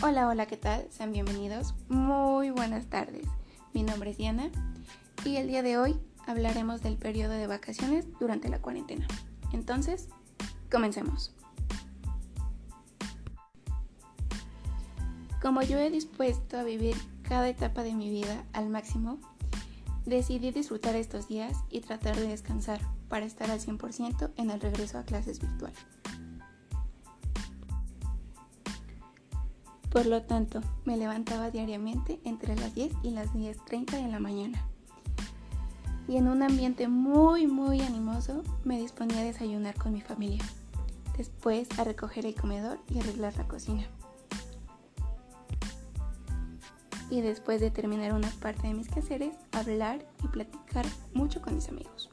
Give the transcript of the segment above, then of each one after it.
Hola, hola, ¿qué tal? Sean bienvenidos. Muy buenas tardes. Mi nombre es Diana y el día de hoy hablaremos del periodo de vacaciones durante la cuarentena. Entonces, comencemos. Como yo he dispuesto a vivir cada etapa de mi vida al máximo, decidí disfrutar estos días y tratar de descansar para estar al 100% en el regreso a clases virtual. Por lo tanto, me levantaba diariamente entre las 10 y las 10.30 de la mañana. Y en un ambiente muy, muy animoso, me disponía a desayunar con mi familia. Después a recoger el comedor y arreglar la cocina. Y después de terminar una parte de mis quehaceres, hablar y platicar mucho con mis amigos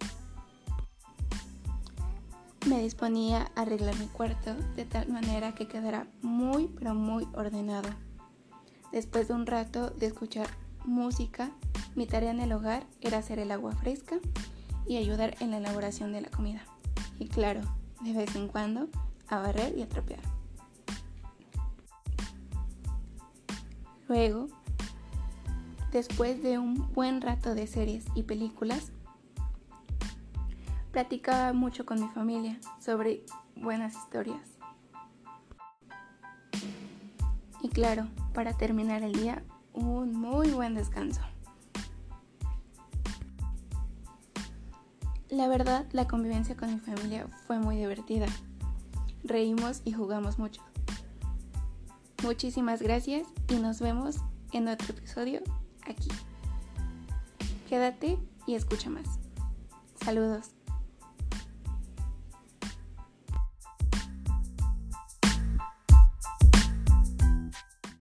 me disponía a arreglar mi cuarto de tal manera que quedara muy pero muy ordenado. Después de un rato de escuchar música, mi tarea en el hogar era hacer el agua fresca y ayudar en la elaboración de la comida. Y claro, de vez en cuando, a barrer y a trapear. Luego, después de un buen rato de series y películas, platicaba mucho con mi familia sobre buenas historias. Y claro, para terminar el día, un muy buen descanso. La verdad, la convivencia con mi familia fue muy divertida. Reímos y jugamos mucho. Muchísimas gracias y nos vemos en otro episodio aquí. Quédate y escucha más. Saludos.